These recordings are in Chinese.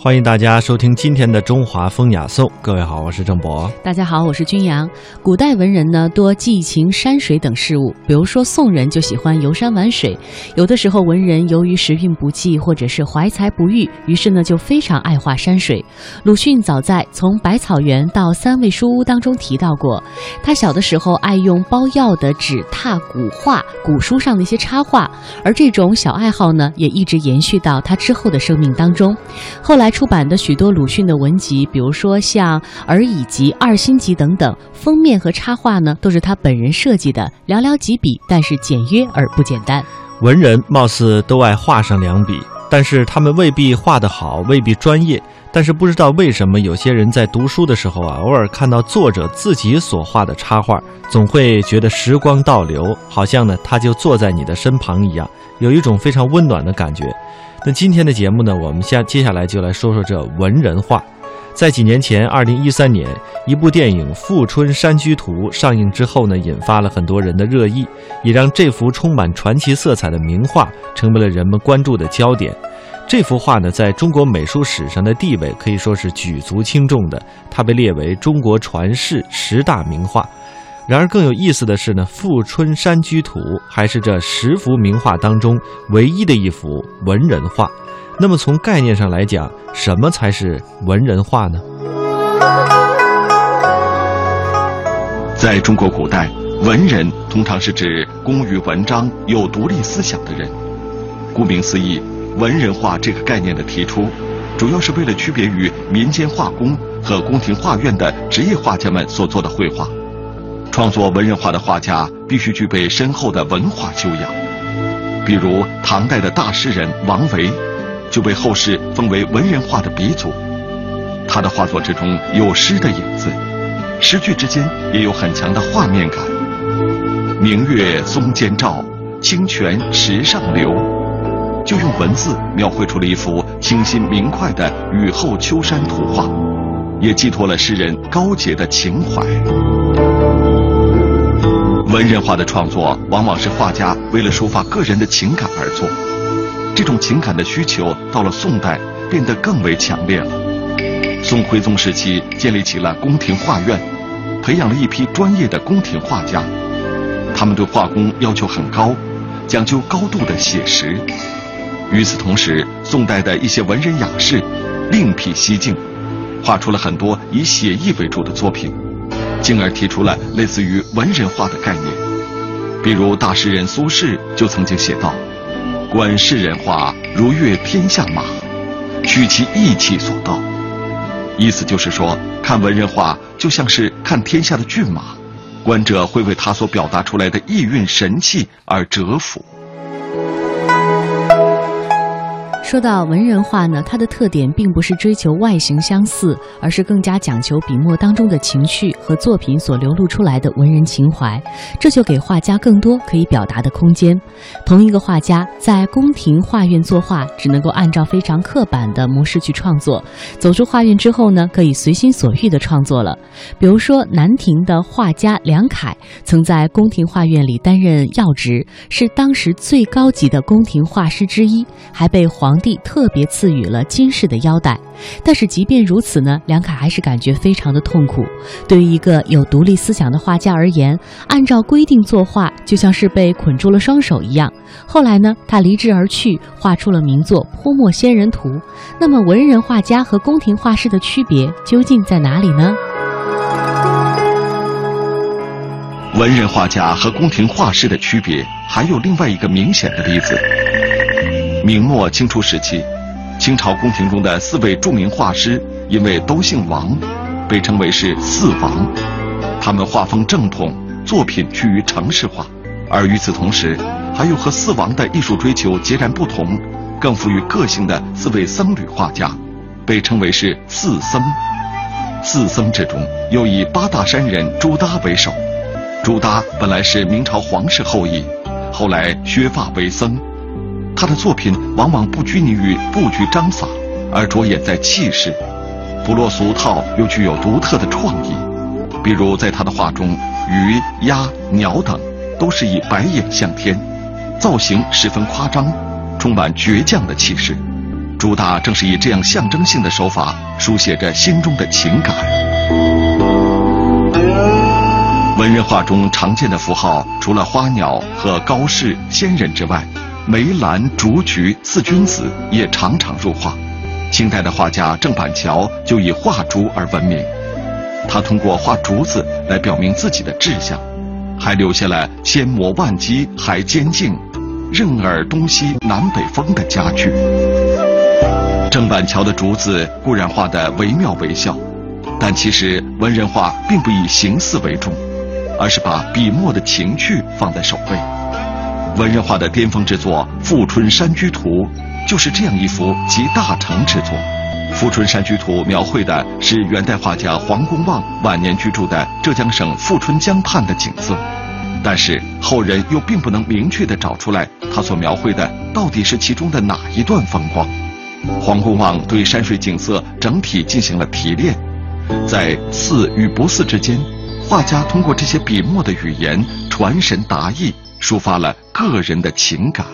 欢迎大家收听今天的《中华风雅颂》。各位好，我是郑博。大家好，我是君阳。古代文人呢多寄情山水等事物，比如说宋人就喜欢游山玩水。有的时候文人由于时运不济，或者是怀才不遇，于是呢就非常爱画山水。鲁迅早在《从百草园到三味书屋》当中提到过，他小的时候爱用包药的纸拓古画，古书上的一些插画，而这种小爱好呢也一直延续到他之后的生命当中。后来。出版的许多鲁迅的文集，比如说像《儿乙集》《二心集》等等，封面和插画呢都是他本人设计的，寥寥几笔，但是简约而不简单。文人貌似都爱画上两笔，但是他们未必画得好，未必专业。但是不知道为什么，有些人在读书的时候啊，偶尔看到作者自己所画的插画，总会觉得时光倒流，好像呢他就坐在你的身旁一样，有一种非常温暖的感觉。那今天的节目呢，我们下接下来就来说说这文人画。在几年前，二零一三年，一部电影《富春山居图》上映之后呢，引发了很多人的热议，也让这幅充满传奇色彩的名画成为了人们关注的焦点。这幅画呢，在中国美术史上的地位可以说是举足轻重的，它被列为中国传世十大名画。然而更有意思的是呢，《富春山居图》还是这十幅名画当中唯一的一幅文人画。那么从概念上来讲，什么才是文人画呢？在中国古代，文人通常是指工于文章、有独立思想的人。顾名思义，文人画这个概念的提出，主要是为了区别于民间画工和宫廷画院的职业画家们所做的绘画。创作文人画的画家必须具备深厚的文化修养，比如唐代的大诗人王维，就被后世封为文人画的鼻祖。他的画作之中有诗的影子，诗句之间也有很强的画面感。明月松间照，清泉石上流，就用文字描绘出了一幅清新明快的雨后秋山图画，也寄托了诗人高洁的情怀。文人画的创作往往是画家为了抒发个人的情感而作，这种情感的需求到了宋代变得更为强烈了。宋徽宗时期建立起了宫廷画院，培养了一批专业的宫廷画家，他们对画工要求很高，讲究高度的写实。与此同时，宋代的一些文人雅士另辟蹊径，画出了很多以写意为主的作品。进而提出了类似于文人画的概念，比如大诗人苏轼就曾经写道：“观世人画，如阅天下马，取其意气所到。”意思就是说，看文人画就像是看天下的骏马，观者会为他所表达出来的意蕴神气而折服。说到文人画呢，它的特点并不是追求外形相似，而是更加讲求笔墨当中的情绪和作品所流露出来的文人情怀，这就给画家更多可以表达的空间。同一个画家在宫廷画院作画，只能够按照非常刻板的模式去创作；走出画院之后呢，可以随心所欲的创作了。比如说，南亭的画家梁楷曾在宫廷画院里担任要职，是当时最高级的宫廷画师之一，还被皇。帝特别赐予了金饰的腰带，但是即便如此呢，梁楷还是感觉非常的痛苦。对于一个有独立思想的画家而言，按照规定作画就像是被捆住了双手一样。后来呢，他离职而去，画出了名作《泼墨仙人图》。那么，文人画家和宫廷画师的区别究竟在哪里呢？文人画家和宫廷画师的区别还有另外一个明显的例子。明末清初时期，清朝宫廷中的四位著名画师，因为都姓王，被称为是四王。他们画风正统，作品趋于程式化，而与此同时，还有和四王的艺术追求截然不同，更富于个性的四位僧侣画家，被称为是四僧。四僧之中，又以八大山人朱耷为首。朱耷本来是明朝皇室后裔，后来削发为僧。他的作品往往不拘泥于布局章法，而着眼在气势，不落俗套，又具有独特的创意。比如在他的画中，鱼、鸭、鸟等都是以白影向天，造型十分夸张，充满倔强的气势。朱大正是以这样象征性的手法，书写着心中的情感。文人画中常见的符号，除了花鸟和高士仙人之外，梅兰竹菊四君子也常常入画。清代的画家郑板桥就以画竹而闻名，他通过画竹子来表明自己的志向，还留下了“千磨万击还坚劲，任尔东西南北风”的佳句。郑板桥的竹子固然画得惟妙惟肖，但其实文人画并不以形似为重。而是把笔墨的情趣放在首位。文人画的巅峰之作《富春山居图》就是这样一幅集大成之作。《富春山居图》描绘的是元代画家黄公望晚年居住的浙江省富春江畔的景色，但是后人又并不能明确地找出来他所描绘的到底是其中的哪一段风光。黄公望对山水景色整体进行了提炼，在似与不似之间。画家通过这些笔墨的语言传神达意，抒发了个人的情感。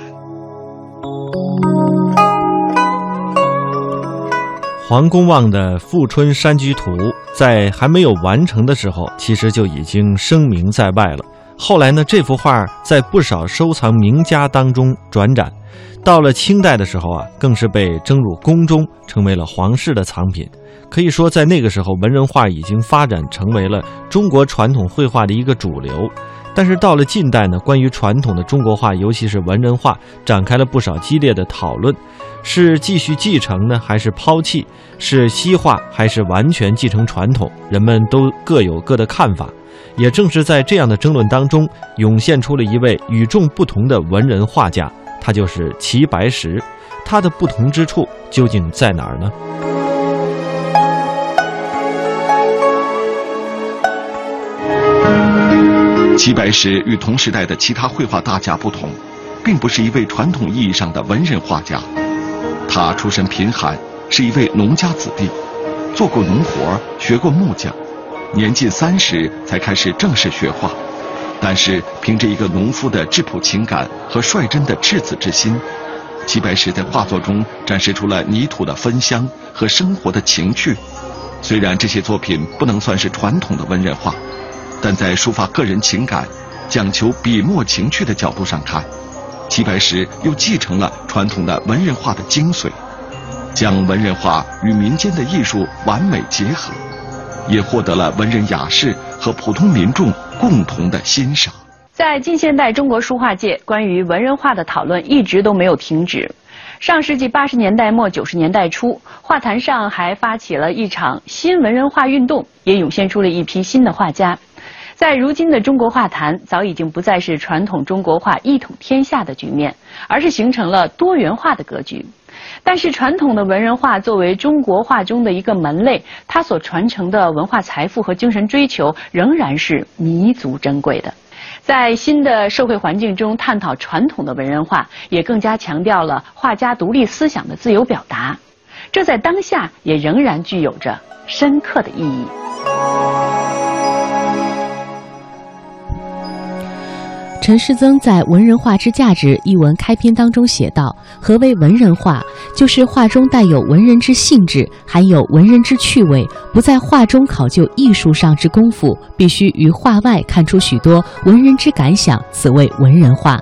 黄公望的《富春山居图》在还没有完成的时候，其实就已经声名在外了。后来呢，这幅画在不少收藏名家当中转展，到了清代的时候啊，更是被征入宫中，成为了皇室的藏品。可以说，在那个时候，文人画已经发展成为了中国传统绘画的一个主流。但是到了近代呢，关于传统的中国画，尤其是文人画，展开了不少激烈的讨论：是继续继承呢，还是抛弃？是西化，还是完全继承传统？人们都各有各的看法。也正是在这样的争论当中，涌现出了一位与众不同的文人画家，他就是齐白石。他的不同之处究竟在哪儿呢？齐白石与同时代的其他绘画大家不同，并不是一位传统意义上的文人画家。他出身贫寒，是一位农家子弟，做过农活，学过木匠，年近三十才开始正式学画。但是凭着一个农夫的质朴情感和率真的赤子之心，齐白石在画作中展示出了泥土的芬香和生活的情趣。虽然这些作品不能算是传统的文人画。但在抒发个人情感、讲求笔墨情趣的角度上看，齐白石又继承了传统的文人画的精髓，将文人画与民间的艺术完美结合，也获得了文人雅士和普通民众共同的欣赏。在近现代中国书画界，关于文人画的讨论一直都没有停止。上世纪八十年代末九十年代初，画坛上还发起了一场新文人画运动，也涌现出了一批新的画家。在如今的中国画坛，早已经不再是传统中国画一统天下的局面，而是形成了多元化的格局。但是，传统的文人画作为中国画中的一个门类，它所传承的文化财富和精神追求仍然是弥足珍贵的。在新的社会环境中，探讨传统的文人画，也更加强调了画家独立思想的自由表达。这在当下也仍然具有着深刻的意义。陈师曾在《文人画之价值》一文开篇当中写道：“何为文人画？就是画中带有文人之性质，含有文人之趣味，不在画中考究艺术上之功夫，必须于画外看出许多文人之感想，此谓文人画。”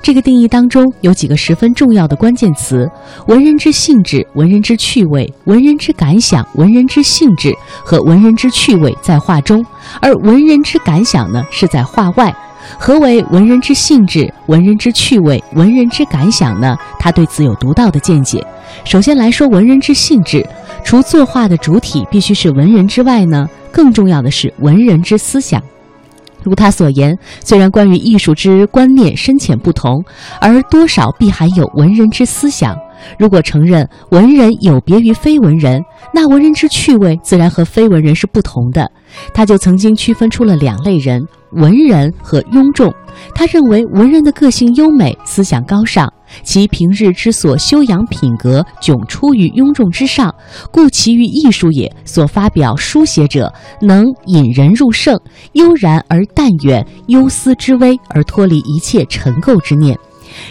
这个定义当中有几个十分重要的关键词：文人之性质、文人之趣味、文人之感想、文人之性质和文人之趣味在画中，而文人之感想呢是在画外。何为文人之性质、文人之趣味、文人之感想呢？他对此有独到的见解。首先来说，文人之性质，除作画的主体必须是文人之外呢，更重要的是文人之思想。如他所言，虽然关于艺术之观念深浅不同，而多少必含有文人之思想。如果承认文人有别于非文人，那文人之趣味自然和非文人是不同的。他就曾经区分出了两类人。文人和庸众，他认为文人的个性优美，思想高尚，其平日之所修养品格迥出于庸众之上，故其于艺术也所发表书写者，能引人入胜，悠然而淡远，忧思之微而脱离一切尘垢之念。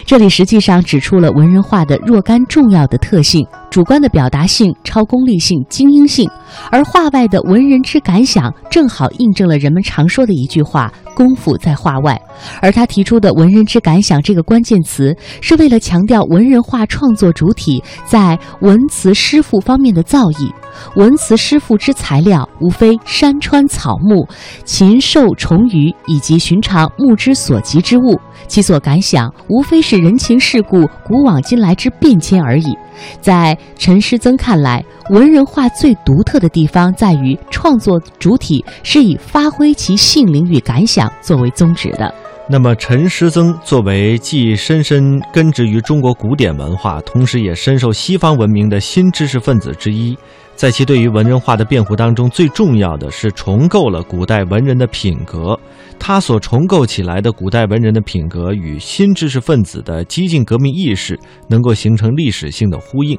这里实际上指出了文人画的若干重要的特性，主观的表达性、超功利性、精英性，而画外的文人之感想，正好印证了人们常说的一句话：“功夫在画外。”而他提出的“文人之感想”这个关键词，是为了强调文人画创作主体在文辞诗赋方面的造诣。文辞诗赋之材料，无非山川草木、禽兽虫鱼以及寻常目之所及之物，其所感想，无非是人情世故、古往今来之变迁而已。在陈师曾看来，文人画最独特的地方在于创作主体是以发挥其性灵与感想作为宗旨的。那么，陈师曾作为既深深根植于中国古典文化，同时也深受西方文明的新知识分子之一，在其对于文人画的辩护当中，最重要的是重构了古代文人的品格。他所重构起来的古代文人的品格与新知识分子的激进革命意识能够形成历史性的呼应。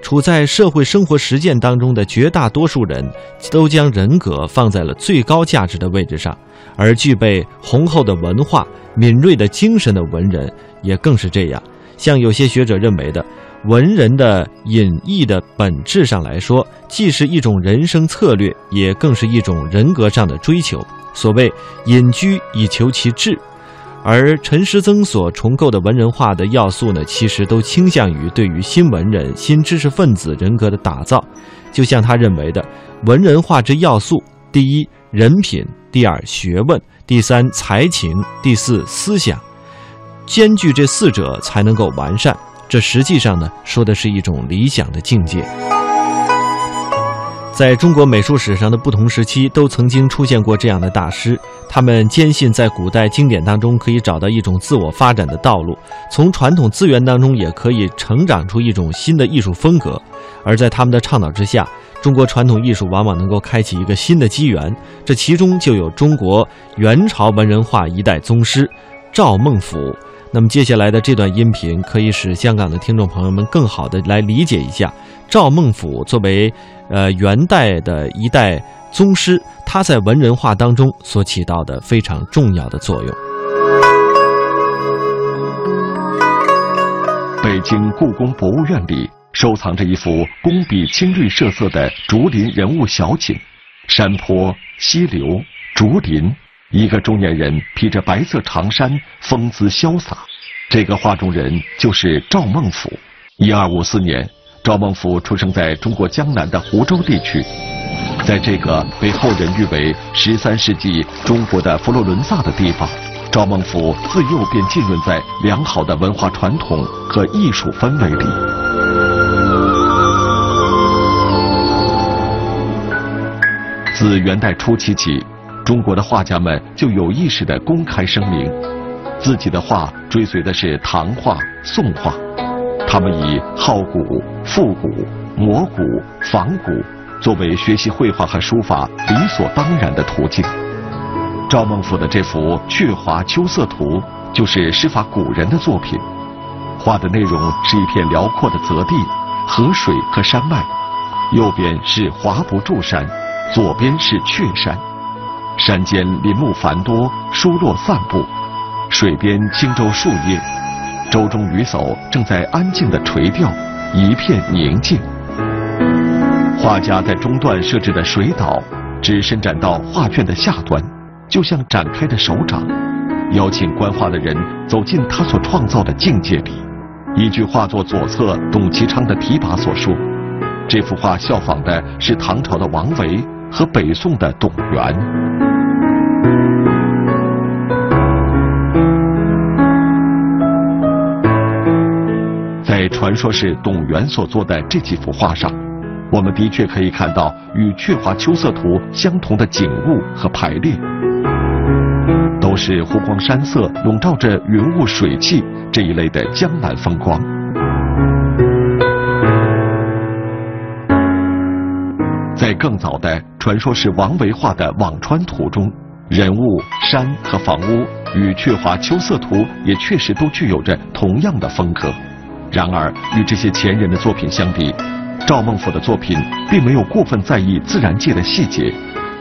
处在社会生活实践当中的绝大多数人都将人格放在了最高价值的位置上，而具备宏厚的文化、敏锐的精神的文人也更是这样。像有些学者认为的，文人的隐逸的本质上来说，既是一种人生策略，也更是一种人格上的追求。所谓隐居以求其志，而陈师曾所重构的文人画的要素呢，其实都倾向于对于新文人、新知识分子人格的打造。就像他认为的，文人画之要素：第一，人品；第二，学问；第三，才情；第四，思想。兼具这四者才能够完善。这实际上呢，说的是一种理想的境界。在中国美术史上的不同时期，都曾经出现过这样的大师。他们坚信在古代经典当中可以找到一种自我发展的道路，从传统资源当中也可以成长出一种新的艺术风格。而在他们的倡导之下，中国传统艺术往往能够开启一个新的机缘。这其中就有中国元朝文人画一代宗师赵孟頫。那么接下来的这段音频，可以使香港的听众朋友们更好的来理解一下赵孟頫作为。呃，元代的一代宗师，他在文人画当中所起到的非常重要的作用。北京故宫博物院里收藏着一幅工笔青绿设色的竹林人物小景，山坡、溪流、竹林，一个中年人披着白色长衫，风姿潇洒。这个画中人就是赵孟俯。一二五四年。赵孟俯出生在中国江南的湖州地区，在这个被后人誉为十三世纪中国的佛罗伦萨的地方，赵孟俯自幼便浸润在良好的文化传统和艺术氛围里。自元代初期起，中国的画家们就有意识地公开声明，自己的画追随的是唐画、宋画。他们以好古、复古、摹古、仿古作为学习绘画和书法理所当然的途径。赵孟頫的这幅《鹊华秋色图》就是师法古人的作品，画的内容是一片辽阔的泽地、河水和山脉，右边是华不注山，左边是鹊山，山间林木繁多，疏落散布，水边轻舟数叶。舟中渔叟正在安静地垂钓，一片宁静。画家在中段设置的水岛，只伸展到画卷的下端，就像展开的手掌，邀请观画的人走进他所创造的境界里。依据画作左侧董其昌的题跋所说，这幅画效仿的是唐朝的王维和北宋的董源。在传说是董源所做的这几幅画上，我们的确可以看到与《鹊华秋色图》相同的景物和排列，都是湖光山色笼罩着云雾水汽这一类的江南风光。在更早的传说是王维画的《辋川图》中，人物、山和房屋与《鹊华秋色图》也确实都具有着同样的风格。然而，与这些前人的作品相比，赵孟頫的作品并没有过分在意自然界的细节，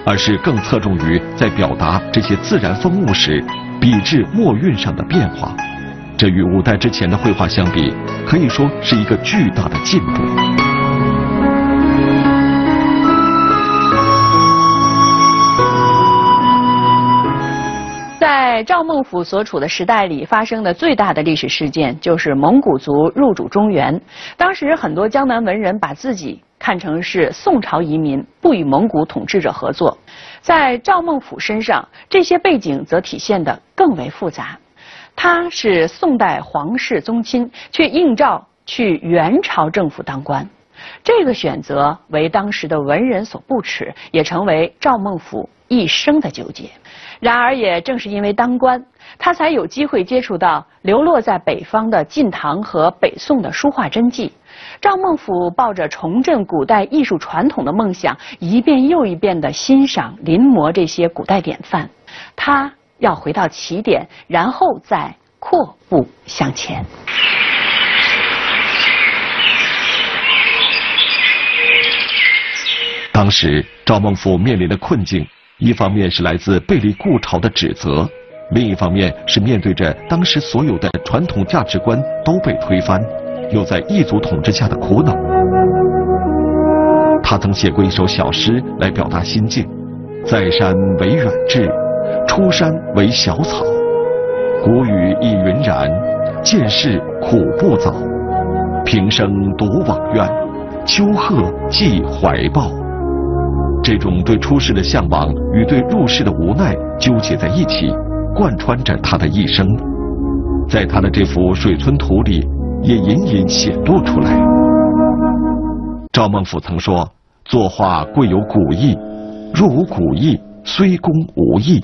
而是更侧重于在表达这些自然风物时笔致墨韵上的变化。这与五代之前的绘画相比，可以说是一个巨大的进步。在赵孟俯所处的时代里，发生的最大的历史事件就是蒙古族入主中原。当时很多江南文人把自己看成是宋朝移民，不与蒙古统治者合作。在赵孟俯身上，这些背景则体现得更为复杂。他是宋代皇室宗亲，却应召去元朝政府当官，这个选择为当时的文人所不齿，也成为赵孟俯一生的纠结。然而，也正是因为当官，他才有机会接触到流落在北方的晋唐和北宋的书画真迹。赵孟俯抱着重振古代艺术传统的梦想，一遍又一遍地欣赏、临摹这些古代典范。他要回到起点，然后再阔步向前。当时，赵孟俯面临的困境。一方面是来自背离故朝的指责，另一方面是面对着当时所有的传统价值观都被推翻，又在异族统治下的苦恼。他曾写过一首小诗来表达心境：在山为远志，出山为小草。谷雨亦云然，见事苦不早。平生独往愿，秋鹤寄怀抱。这种对出世的向往与对入世的无奈纠结在一起，贯穿着他的一生，在他的这幅水村图里也隐隐显露出来。赵孟俯曾说：“作画贵有古意，若无古意，虽工无益。”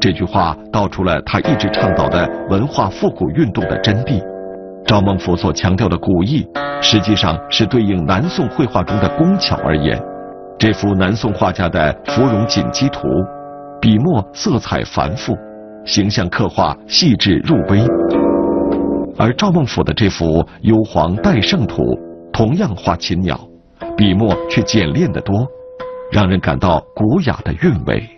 这句话道出了他一直倡导的文化复古运动的真谛。赵孟俯所强调的古意，实际上是对应南宋绘画中的工巧而言。这幅南宋画家的《芙蓉锦鸡图》，笔墨色彩繁复，形象刻画细致入微；而赵孟俯的这幅《幽篁戴胜图》，同样画禽鸟，笔墨却简练得多，让人感到古雅的韵味。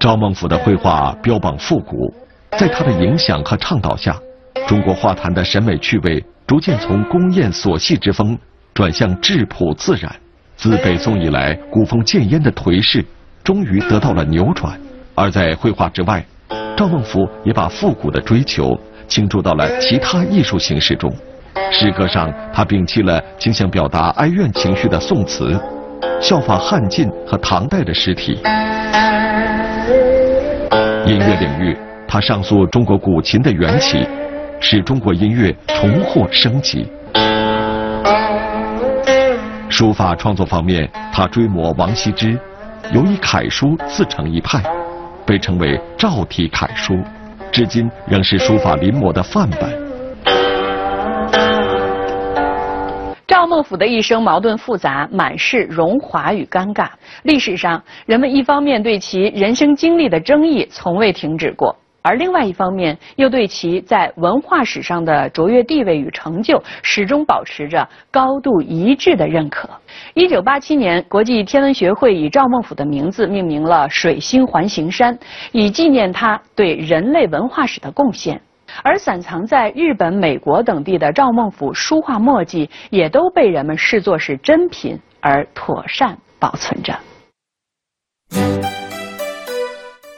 赵孟俯的绘画标榜复古，在他的影响和倡导下，中国画坛的审美趣味逐渐从宫艳琐细之风转向质朴自然。自北宋以来，古风渐烟的颓势终于得到了扭转。而在绘画之外，赵孟俯也把复古的追求倾注到了其他艺术形式中。诗歌上，他摒弃了倾向表达哀怨情绪的宋词，效仿汉晋和唐代的诗体。音乐领域，他上溯中国古琴的缘起，使中国音乐重获生机。书法创作方面，他追摹王羲之，尤以楷书自成一派，被称为赵体楷书，至今仍是书法临摹的范本。赵孟俯的一生矛盾复杂，满是荣华与尴尬。历史上，人们一方面对其人生经历的争议从未停止过。而另外一方面，又对其在文化史上的卓越地位与成就，始终保持着高度一致的认可。一九八七年，国际天文学会以赵孟俯的名字命名了水星环形山，以纪念他对人类文化史的贡献。而散藏在日本、美国等地的赵孟俯书画墨迹，也都被人们视作是珍品而妥善保存着。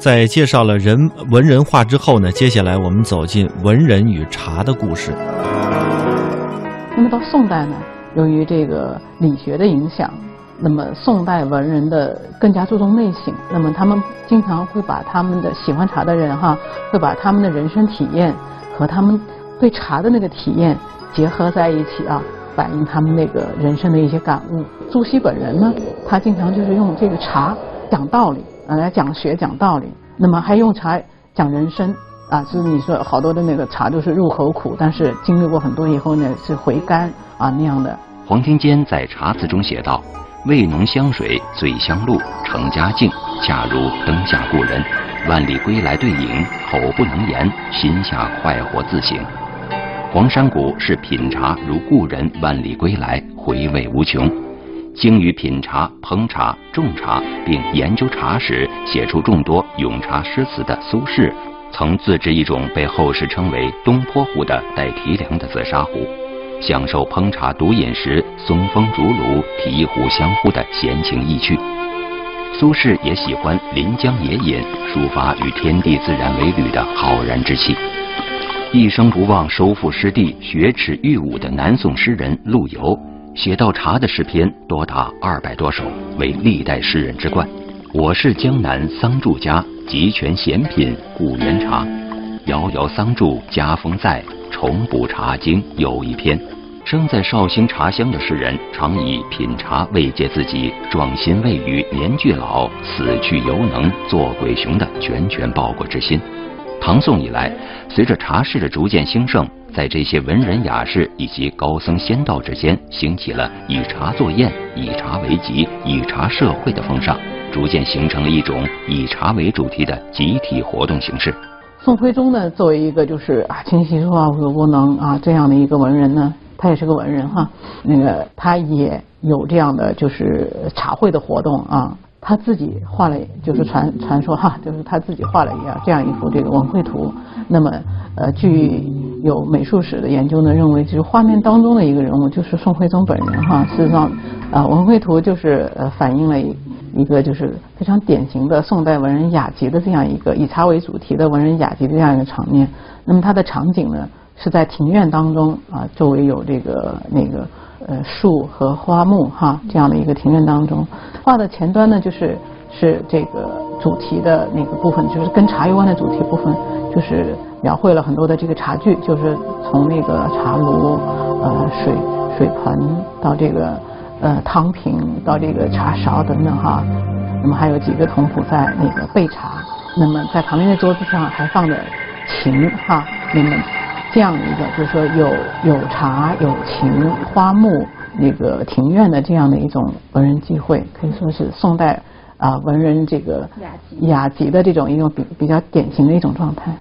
在介绍了人文人画之后呢，接下来我们走进文人与茶的故事。那么到宋代呢，由于这个理学的影响，那么宋代文人的更加注重内省，那么他们经常会把他们的喜欢茶的人哈，会把他们的人生体验和他们对茶的那个体验结合在一起啊，反映他们那个人生的一些感悟。朱熹本人呢，他经常就是用这个茶讲道理。来讲学讲道理，那么还用茶讲人生，啊，就是你说好多的那个茶都是入口苦，但是经历过很多以后呢是回甘啊那样的。黄庭坚在茶词中写道：“味浓香水醉香露，成家境恰如灯下故人。万里归来对影，口不能言，心下快活自省。”黄山谷是品茶如故人万里归来，回味无穷。精于品茶、烹茶、种茶，并研究茶史，写出众多咏茶诗词的苏轼。曾自制一种被后世称为“东坡壶”的带提梁的紫砂壶，享受烹茶独饮时松风竹炉、提壶相呼的闲情逸趣。苏轼也喜欢临江野饮，抒发与天地自然为侣的浩然之气。一生不忘收复失地、雪耻御侮的南宋诗人陆游，写到茶的诗篇多达二百多首，为历代诗人之冠。我是江南桑渚家。集全闲品古园茶，遥遥桑渚家风在，重补茶经又一篇。生在绍兴茶乡的诗人，常以品茶慰藉自己壮心未与年俱老，死去犹能做鬼雄的拳拳报国之心。唐宋以来，随着茶室的逐渐兴盛，在这些文人雅士以及高僧仙道之间，兴起了以茶作宴、以茶为集、以茶社会的风尚。逐渐形成了一种以茶为主题的集体活动形式。宋徽宗呢，作为一个就是啊琴棋书画无不能啊这样的一个文人呢，他也是个文人哈。那个他也有这样的就是茶会的活动啊，他自己画了，就是传传说哈，就是他自己画了一样这样一幅这个文绘图。那么呃，据有美术史的研究呢，认为就是画面当中的一个人物就是宋徽宗本人哈。事实上啊，文绘图就是呃反映了。一个就是非常典型的宋代文人雅集的这样一个以茶为主题的文人雅集的这样一个场面。那么它的场景呢是在庭院当中啊，周围有这个那个呃树和花木哈这样的一个庭院当中。画的前端呢就是是这个主题的那个部分，就是跟茶有关的主题部分，就是描绘了很多的这个茶具，就是从那个茶炉呃水水盆到这个。呃，汤瓶到这个茶勺等等哈，那么还有几个童仆在那个备茶，那么在旁边的桌子上还放着琴哈，那么这样一个就是说有有茶有情花木那个庭院的这样的一种文人聚会，可以说是宋代啊文人这个雅集的这种一种比比较典型的一种状态。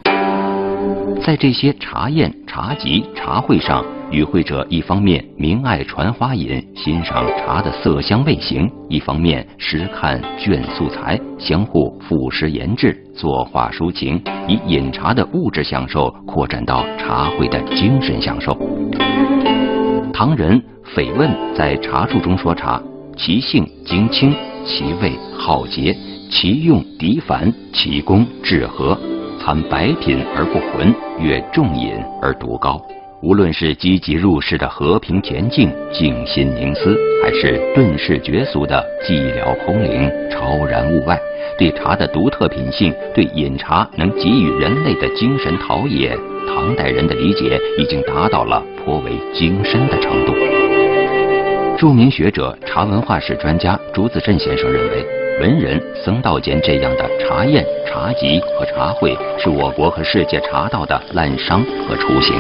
在这些茶宴、茶集、茶会上。与会者一方面明爱传花饮，欣赏茶的色香味形；一方面时看卷素材，相互赋诗言志，作画抒情，以饮茶的物质享受扩展到茶会的精神享受。唐人斐问在茶术中说茶：其性精清，其味好洁，其用涤凡，其功致和，参白品而不浑，越重饮而独高。无论是积极入世的和平恬静、静心凝思，还是遁世绝俗的寂寥空灵、超然物外，对茶的独特品性，对饮茶能给予人类的精神陶冶，唐代人的理解已经达到了颇为精深的程度。著名学者、茶文化史专家朱子镇先生认为，文人僧道间这样的茶宴、茶集和茶会，是我国和世界茶道的滥觞和雏形。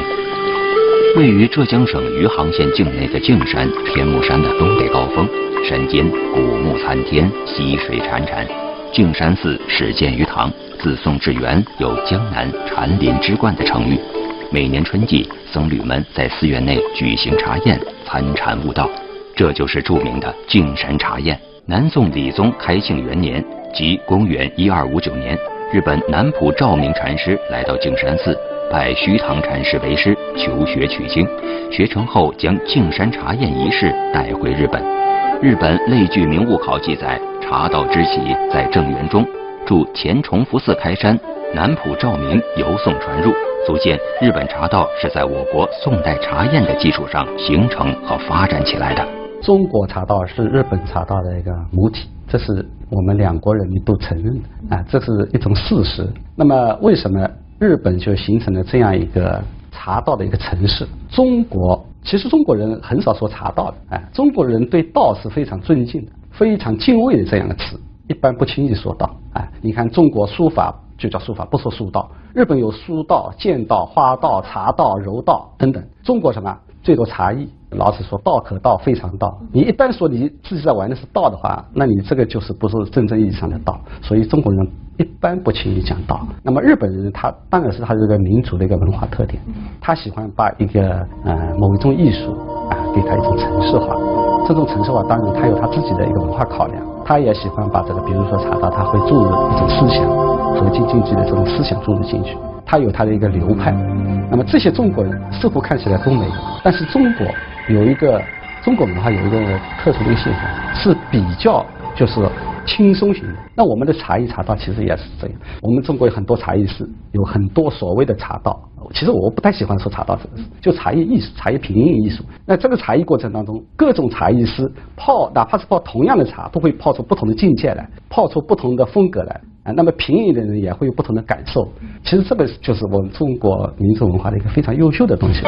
位于浙江省余杭县境内的径山天目山的东北高峰，山间古木参天，溪水潺潺。径山寺始建于唐，自宋至元有“江南禅林之冠”的称誉。每年春季，僧侣们在寺院内举行茶宴，参禅悟道，这就是著名的径山茶宴。南宋理宗开庆元年，即公元一二五九年，日本南浦照明禅师来到径山寺。拜虚堂禅师为师，求学取经。学成后，将径山茶宴仪式带回日本。日本类聚名物考记载，茶道之起在正元中，驻前崇福寺开山，南浦照明由宋传入，足见日本茶道是在我国宋代茶宴的基础上形成和发展起来的。中国茶道是日本茶道的一个母体，这是我们两国人民都承认啊，这是一种事实。那么为什么？日本就形成了这样一个茶道的一个城市。中国其实中国人很少说茶道的，哎，中国人对道是非常尊敬的，非常敬畏的这样的词，一般不轻易说道。哎，你看中国书法就叫书法，不说书道。日本有书道、剑道、花道、茶道、柔道等等。中国什么？最多茶艺。老子说道可道，非常道。你一旦说你自己在玩的是道的话，那你这个就是不是真正意义上的道。所以中国人一般不轻易讲道。那么日本人他当然是他这个民族的一个文化特点，他喜欢把一个呃某一种艺术啊给他一种程式化。这种程式化当然他有他自己的一个文化考量，他也喜欢把这个比如说茶道，他会注入一种思想和经经济的这种思想注入进去。他有他的一个流派，那么这些中国人似乎看起来都没有，但是中国有一个中国文化有一个特殊的一个现象，是比较就是轻松型的。那我们的茶艺茶道其实也是这样，我们中国有很多茶艺师，有很多所谓的茶道。其实我不太喜欢说茶道这个事，就茶叶艺术、茶叶品饮艺术。那这个茶艺过程当中，各种茶艺师泡，哪怕是泡同样的茶，都会泡出不同的境界来，泡出不同的风格来。啊，那么品饮的人也会有不同的感受。其实这个就是我们中国民族文化的一个非常优秀的东西。